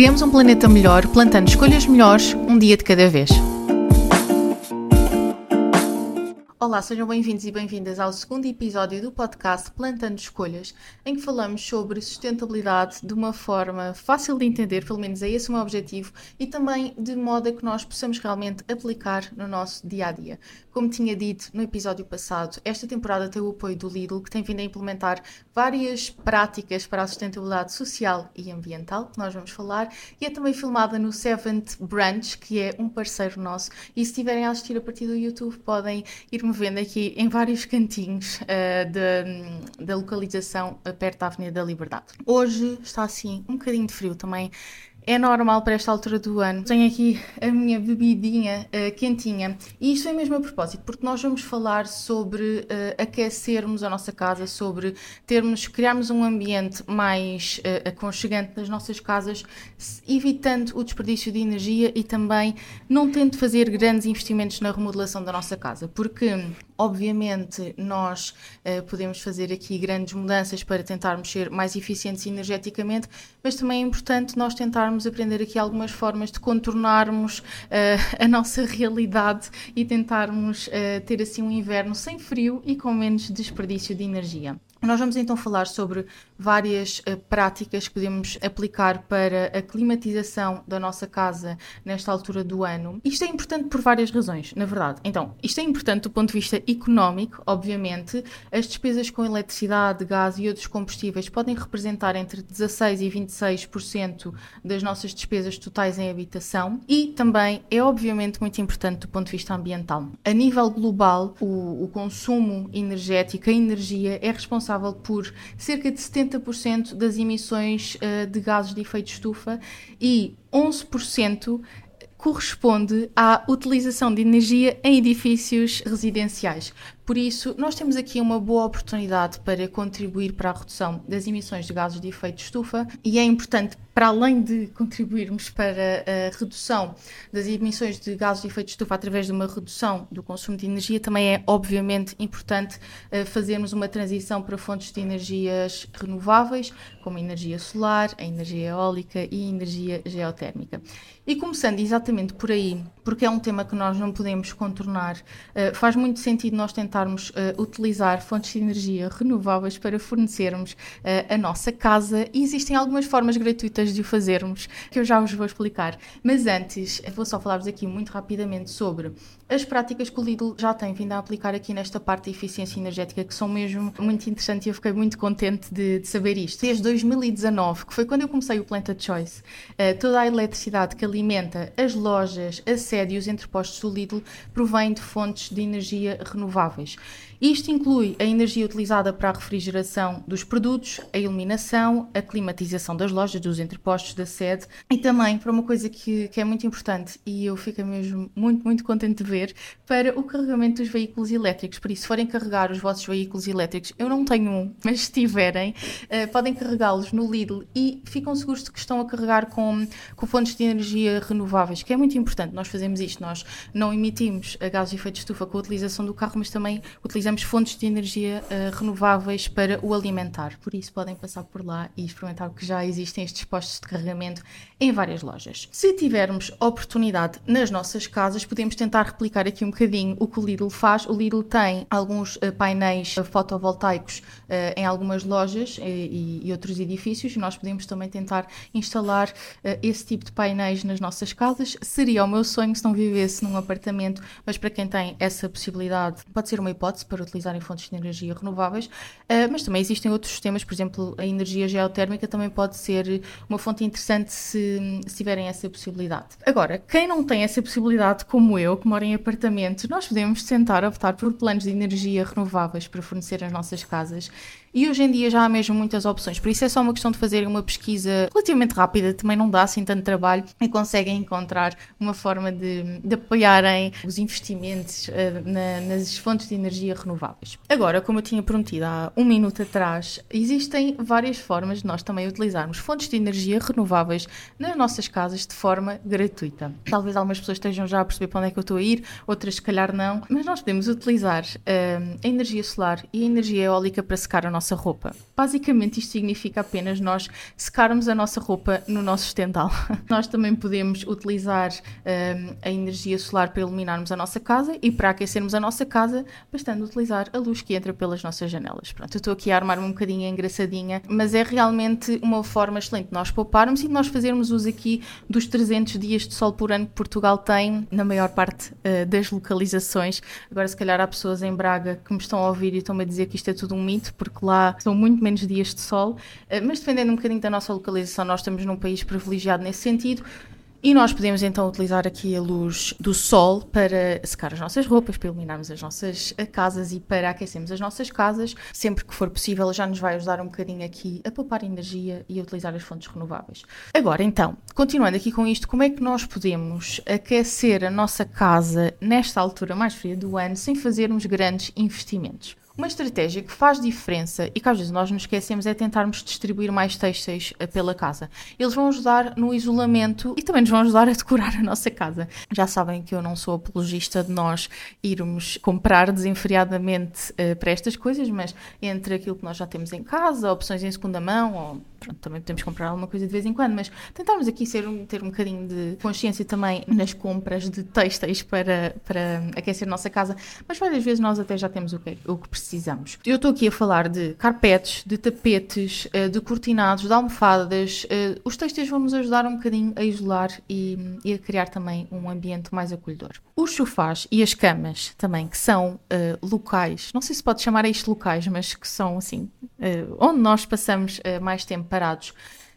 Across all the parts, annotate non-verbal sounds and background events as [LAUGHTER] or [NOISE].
Criamos um planeta melhor plantando escolhas melhores um dia de cada vez. Olá, sejam bem-vindos e bem-vindas ao segundo episódio do podcast Plantando Escolhas, em que falamos sobre sustentabilidade de uma forma fácil de entender, pelo menos é esse o meu objetivo, e também de modo a que nós possamos realmente aplicar no nosso dia a dia. Como tinha dito no episódio passado, esta temporada tem o apoio do Lidl, que tem vindo a implementar várias práticas para a sustentabilidade social e ambiental, que nós vamos falar, e é também filmada no Seventh Branch, que é um parceiro nosso, e se estiverem a assistir a partir do YouTube, podem ir-me vendo aqui em vários cantinhos uh, da, da localização perto da Avenida da Liberdade. Hoje está assim um bocadinho de frio também é normal para esta altura do ano. Tenho aqui a minha bebidinha uh, quentinha e isto é mesmo a propósito, porque nós vamos falar sobre uh, aquecermos a nossa casa, sobre termos, criarmos um ambiente mais uh, aconchegante nas nossas casas, evitando o desperdício de energia e também não tendo de fazer grandes investimentos na remodelação da nossa casa, porque Obviamente, nós uh, podemos fazer aqui grandes mudanças para tentarmos ser mais eficientes energeticamente, mas também é importante nós tentarmos aprender aqui algumas formas de contornarmos uh, [LAUGHS] a nossa realidade e tentarmos uh, ter assim um inverno sem frio e com menos desperdício de energia. Nós vamos então falar sobre várias uh, práticas que podemos aplicar para a climatização da nossa casa nesta altura do ano. Isto é importante por várias razões, na verdade. Então, isto é importante do ponto de vista económico, obviamente. As despesas com eletricidade, gás e outros combustíveis podem representar entre 16 e 26% das nossas despesas totais em habitação e também é obviamente muito importante do ponto de vista ambiental. A nível global, o, o consumo energético, a energia é responsável responsável por cerca de 70% das emissões uh, de gases de efeito estufa e 11% corresponde à utilização de energia em edifícios residenciais. Por isso, nós temos aqui uma boa oportunidade para contribuir para a redução das emissões de gases de efeito de estufa e é importante, para além de contribuirmos para a redução das emissões de gases de efeito de estufa através de uma redução do consumo de energia, também é obviamente importante uh, fazermos uma transição para fontes de energias renováveis, como a energia solar, a energia eólica e a energia geotérmica. E começando exatamente por aí, porque é um tema que nós não podemos contornar, uh, faz muito sentido nós tentar tentarmos uh, utilizar fontes de energia renováveis para fornecermos uh, a nossa casa e existem algumas formas gratuitas de o fazermos que eu já vos vou explicar. Mas antes, vou só falar-vos aqui muito rapidamente sobre as práticas que o Lidl já tem vindo a aplicar aqui nesta parte da eficiência energética, que são mesmo muito interessantes e eu fiquei muito contente de, de saber isto. Desde 2019, que foi quando eu comecei o Planta Choice, uh, toda a eletricidade que alimenta as lojas, a sede e os entrepostos do Lidl provém de fontes de energia renováveis. change. Isto inclui a energia utilizada para a refrigeração dos produtos, a iluminação, a climatização das lojas, dos entrepostos da sede e também para uma coisa que, que é muito importante e eu fico mesmo muito, muito contente de ver, para o carregamento dos veículos elétricos. Por isso, se forem carregar os vossos veículos elétricos, eu não tenho um, [LAUGHS] mas se tiverem, uh, podem carregá-los no Lidl e ficam seguros de que estão a carregar com, com fontes de energia renováveis, que é muito importante. Nós fazemos isto, nós não emitimos gases de efeito de estufa com a utilização do carro, mas também utilizamos utilizamos fontes de energia uh, renováveis para o alimentar. Por isso, podem passar por lá e experimentar que já existem estes postos de carregamento em várias lojas. Se tivermos oportunidade nas nossas casas, podemos tentar replicar aqui um bocadinho o que o Lidl faz. O Lidl tem alguns uh, painéis fotovoltaicos uh, em algumas lojas e, e, outros edifícios. Nós podemos também tentar instalar esse tipo de painéis nas nossas casas. Seria o meu sonho se não vivesse num apartamento, mas para quem tem essa possibilidade, pode ser uma hipótese para para utilizarem fontes de energia renováveis, uh, mas também existem outros sistemas, por exemplo, a energia geotérmica também pode ser uma fonte interessante se, se tiverem essa possibilidade. Agora, quem não tem essa possibilidade, como eu, que moro em apartamentos, nós podemos tentar optar por planos de energia renováveis para fornecer as nossas casas e hoje em dia já há mesmo muitas opções, por isso é só uma questão de fazer uma pesquisa relativamente rápida, também não dá assim tanto trabalho e conseguem encontrar uma forma de, de apoiarem os investimentos uh, na, nas fontes de energia renováveis. Agora, como eu tinha prometido há um minuto atrás, existem várias formas de nós também utilizarmos fontes de energia renováveis nas nossas casas de forma gratuita. Talvez algumas pessoas estejam já a perceber para onde é que eu estou a ir, outras se calhar não, mas nós podemos utilizar uh, a energia solar e a energia eólica para secar a nossa nossa roupa. Basicamente, isto significa apenas nós secarmos a nossa roupa no nosso estendal. [LAUGHS] nós também podemos utilizar um, a energia solar para iluminarmos a nossa casa e para aquecermos a nossa casa, bastando utilizar a luz que entra pelas nossas janelas. Pronto, eu estou aqui a armar-me um bocadinho engraçadinha, mas é realmente uma forma excelente de nós pouparmos e de nós fazermos uso aqui dos 300 dias de sol por ano que Portugal tem na maior parte uh, das localizações. Agora, se calhar, há pessoas em Braga que me estão a ouvir e estão-me a dizer que isto é tudo um mito, porque lá são muito menos dias de sol, uh, mas dependendo um bocadinho da nossa localização, nós estamos num país privilegiado nesse sentido. E nós podemos então utilizar aqui a luz do sol para secar as nossas roupas, para iluminarmos as nossas eh, casas e para aquecermos as nossas casas. Sempre que for possível, já nos vai ajudar um bocadinho aqui a poupar energia e a utilizar as fontes renováveis. Agora, então, continuando aqui com isto, como é que nós podemos aquecer a nossa casa nesta altura mais fria do ano sem fazermos grandes investimentos? Uma estratégia que faz diferença e que às vezes nós nos esquecemos é tentarmos distribuir mais têxteis eh, pela casa. Eles vão ajudar no isolamento e também nos vão ajudar a decorar a nossa casa. Já sabem que eu não sou apologista de nós irmos comprar desenfreadamente uh, para estas coisas, mas entre aquilo que nós já temos em casa, opções em segunda mão ou pronto, também podemos comprar alguma coisa de vez em quando, mas tentarmos aqui ser um, ter um bocadinho de consciência também nas compras de têxteis para, para aquecer a nossa casa, mas várias vezes nós até já temos o que, o que precisamos. Eu estou aqui a falar de carpetes, de tapetes, eh, de cortinados, de almofadas. Eh, os têxteis vão nos ajudar um bocadinho a isolar e, e, a criar também um ambiente mais acolhedor. Os sofás e as camas também, que são uh, locais, não sei se pode chamar isto locais, mas que são assim, uh, onde nós passamos uh, mais tempo parados.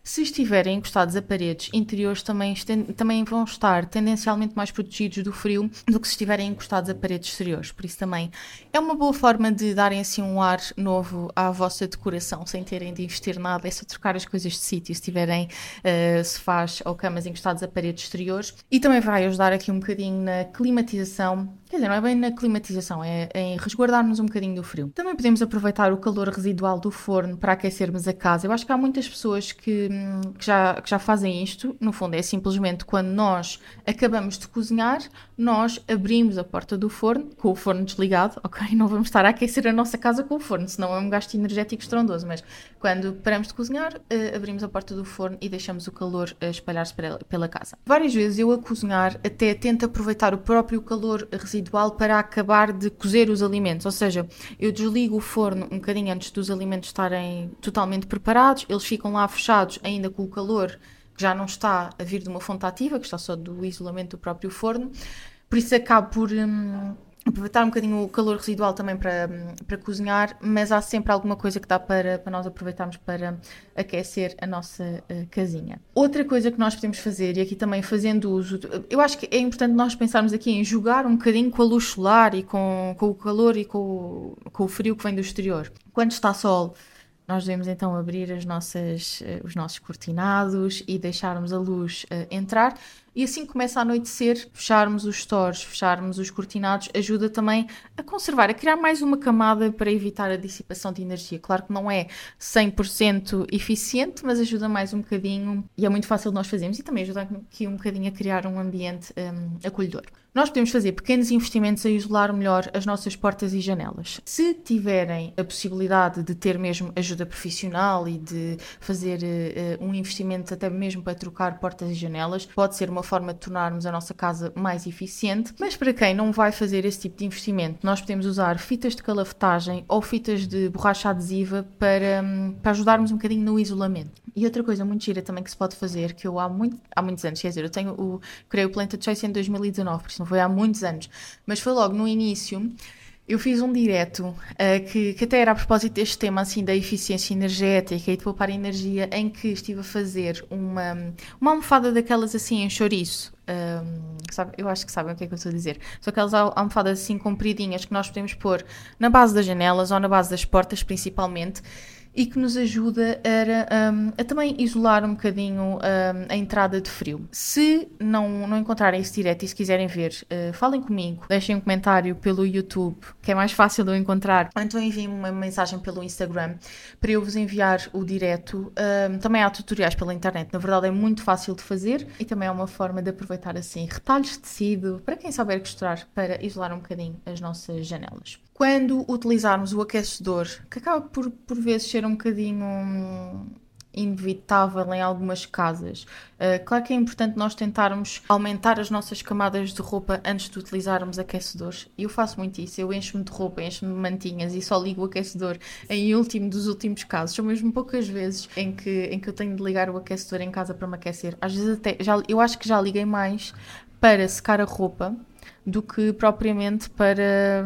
Se estiverem encostados a paredes interiores, também, também vão estar tendencialmente mais protegidos do frio do que se estiverem encostados a paredes exteriores. Por isso, também é uma boa forma de darem assim um ar novo à vossa decoração, sem terem de investir nada. É só trocar as coisas de sítio, se tiverem uh, sofás ou camas encostados a paredes exteriores. E também vai ajudar aqui um bocadinho na climatização Quer dizer, não é bem na climatização, é em resguardar-nos um bocadinho do frio. Também podemos aproveitar o calor residual do forno para aquecermos a casa. Eu acho que há muitas pessoas que, que, já, que já fazem isto. No fundo, é simplesmente quando nós acabamos de cozinhar, nós abrimos a porta do forno, com o forno desligado, ok? [LAUGHS] Não vamos estar a aquecer a nossa casa com o forno, senão é um gasto energético estrondoso. Mas quando paramos de cozinhar, uh, abrimos a porta do forno e deixamos o calor uh, espalhar-se pela casa. Várias vezes eu a cozinhar até tento aproveitar o próprio calor residual ritual para acabar de cozer os alimentos, ou seja, eu desligo o forno um bocadinho antes dos alimentos estarem totalmente preparados, eles ficam lá fechados ainda com o calor que já não está a vir de uma fonte ativa, que está só do isolamento do próprio forno, por isso acabo por hum, aproveitar um bocadinho o calor residual também para, para cozinhar, mas há sempre alguma coisa que dá para, para nós aproveitarmos para aquecer a nossa uh, casinha. Outra coisa que nós podemos fazer, e aqui também fazendo uso, eu acho que é importante nós pensarmos aqui em jogar um bocadinho com a luz solar e com, com o calor e com o, com o frio que vem do exterior. Quando está sol, nós devemos então abrir as nossas, uh, os nossos cortinados e deixarmos a luz uh, entrar. E assim começa a anoitecer, fecharmos os stores, fecharmos os cortinados, ajuda também a conservar, a criar mais uma camada para evitar a dissipação de energia. Claro que não é 100% eficiente, mas ajuda mais um bocadinho e é muito fácil de nós fazermos e também ajuda aqui um bocadinho a criar um ambiente um, acolhedor. Nós podemos fazer pequenos investimentos a isolar melhor as nossas portas e janelas. Se tiverem a possibilidade de ter mesmo ajuda profissional e de fazer uh, um investimento até mesmo para trocar portas e janelas, pode ser uma forma de tornarmos a nossa casa mais eficiente. Mas para quem não vai fazer esse tipo de investimento, nós podemos usar fitas de calafetagem ou fitas de borracha adesiva para, hum, para ajudarmos um bocadinho no isolamento. E outra coisa muito gira também que se pode fazer, que eu há, muito, há muitos anos, quer dizer, eu tenho o, criei o Planted Choice em 2019, por isso não foi há muitos anos, mas foi logo no início eu fiz um direto uh, que, que, até era a propósito deste tema assim da eficiência energética e de poupar energia, em que estive a fazer uma, uma almofada daquelas assim em chouriço. Um, sabe, eu acho que sabem o que é que eu estou a dizer. São aquelas almofadas assim compridinhas que nós podemos pôr na base das janelas ou na base das portas, principalmente e que nos ajuda a, um, a também isolar um bocadinho um, a entrada de frio. Se não, não encontrarem esse direto e se quiserem ver, uh, falem comigo, deixem um comentário pelo YouTube, que é mais fácil de eu encontrar, ou então enviem uma mensagem pelo Instagram para eu vos enviar o direto. Um, também há tutoriais pela internet, na verdade é muito fácil de fazer e também é uma forma de aproveitar assim retalhos de tecido para quem souber costurar para isolar um bocadinho as nossas janelas. Quando utilizarmos o aquecedor, que acaba por, por vezes ser um bocadinho inevitável em algumas casas. Uh, claro que é importante nós tentarmos aumentar as nossas camadas de roupa antes de utilizarmos aquecedores. Eu faço muito isso. Eu encho-me de roupa, encho-me de mantinhas e só ligo o aquecedor em último dos últimos casos. São mesmo poucas vezes em que, em que eu tenho de ligar o aquecedor em casa para me aquecer. Às vezes até, já, eu acho que já liguei mais para secar a roupa do que propriamente para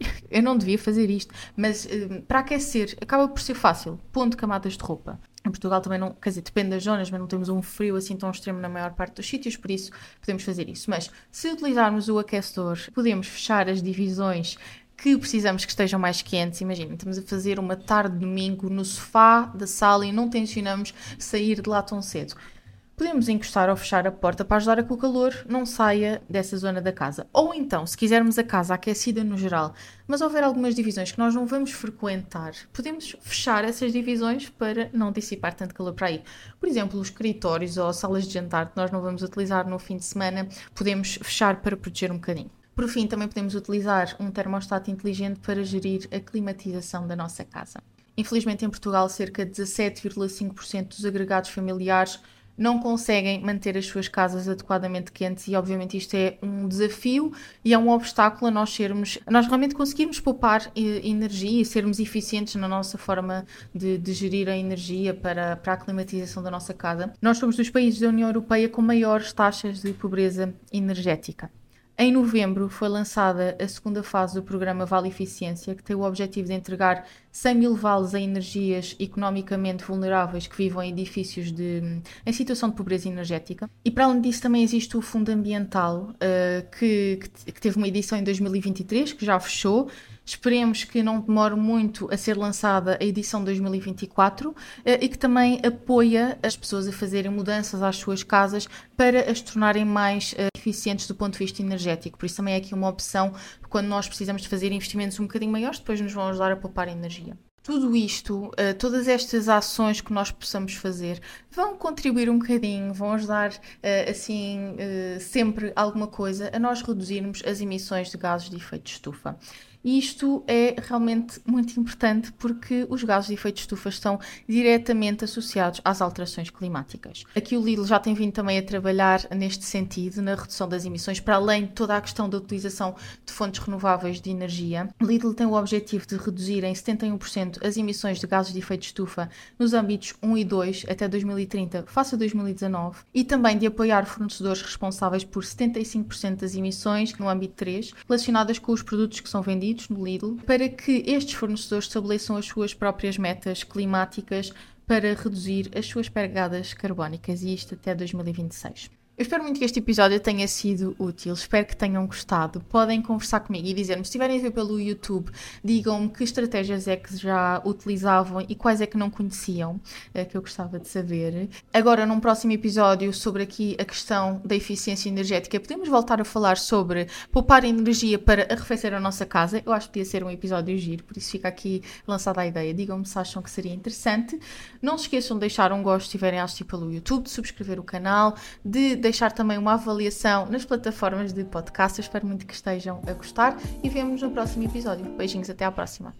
[LAUGHS] eu não devia fazer isto, mas uh, para aquecer acaba por ser fácil. Ponto camadas de roupa. Em Portugal também não, quer dizer, depende das zonas, mas não temos um frio assim tão extremo na maior parte dos sítios, por isso podemos fazer isso. Mas se utilizarmos o aquecedor, podemos fechar as divisões que precisamos que estejam mais quentes. Imagina, estamos a fazer uma tarde de domingo no sofá da sala e não tencionamos sair de lá tão cedo podemos encostar ou fechar a porta para ajudar a que o calor não saia dessa zona da casa. Ou então, se quisermos a casa aquecida no geral, mas houver algumas divisões que nós não vamos frequentar, podemos fechar essas divisões para não dissipar tanto calor para aí. Por exemplo, os escritórios ou salas de jantar que nós não vamos utilizar no fim de semana, podemos fechar para proteger um bocadinho. Por fim, também podemos utilizar um termostato inteligente para gerir a climatização da nossa casa. Infelizmente, em Portugal, cerca de 17,5% dos agregados familiares não conseguem manter as suas casas adequadamente quentes e obviamente isto é um desafio e é um obstáculo a nós sermos, a nós realmente conseguirmos poupar energia e sermos eficientes na nossa forma de, de gerir a energia para, para a climatização da nossa casa. Nós somos dos países da União Europeia com maiores taxas de pobreza energética. Em novembro foi lançada a segunda fase do programa Vale Eficiência, que tem o objetivo de entregar 100 mil vales a energias economicamente vulneráveis que vivam em edifícios de, em situação de pobreza energética. E para além disso também existe o Fundo Ambiental, uh, que, que, teve uma edição em 2023, que já fechou, Esperemos que não demore muito a ser lançada a edição 2024 eh, e que também apoia as pessoas a fazerem mudanças às suas casas para as tornarem mais eh, eficientes do ponto de vista energético. Por isso também é aqui uma opção quando nós precisamos de fazer investimentos um bocadinho maiores, depois nos vão ajudar a poupar energia. Tudo isto, eh, todas estas ações que nós possamos fazer, vão contribuir um bocadinho, vão ajudar assim sempre alguma coisa a nós reduzirmos as emissões de gases de efeito de estufa. E isto é realmente muito importante porque os gases de efeito de estufa estão diretamente associados às alterações climáticas. Aqui o Lidl já tem vindo também a trabalhar neste sentido, na redução das emissões, para além de toda a questão da utilização de fontes renováveis de energia. O Lidl tem o objetivo de reduzir em 71% as emissões de gases de efeito de estufa nos âmbitos 1 e 2 até 2030, face a 2019, e também de apoiar fornecedores responsáveis por 75% das emissões no âmbito 3, relacionadas com os produtos que são vendidos no Lidl para que estes fornecedores estabeleçam as suas próprias metas climáticas para reduzir as suas pegadas carbónicas e isto até 2026. Eu espero muito que este episódio tenha sido útil, espero que tenham gostado. Podem conversar comigo e dizer-me, se estiverem a ver pelo YouTube, digam-me que estratégias é que já utilizavam e quais é que não conheciam, é, que eu gostava de saber. Agora, num próximo episódio sobre aqui a questão da eficiência energética, podemos voltar a falar sobre poupar energia para arrefecer a nossa casa. Eu acho que podia ser um episódio giro, por isso fica aqui lançada a ideia. Digam-me se acham que seria interessante. Não se esqueçam de deixar um gosto se estiverem a assistir pelo YouTube, de subscrever o canal, de deixar também uma avaliação nas plataformas de podcast. Eu espero muito que estejam a gostar e vemos no próximo episódio. Beijinhos, até à próxima.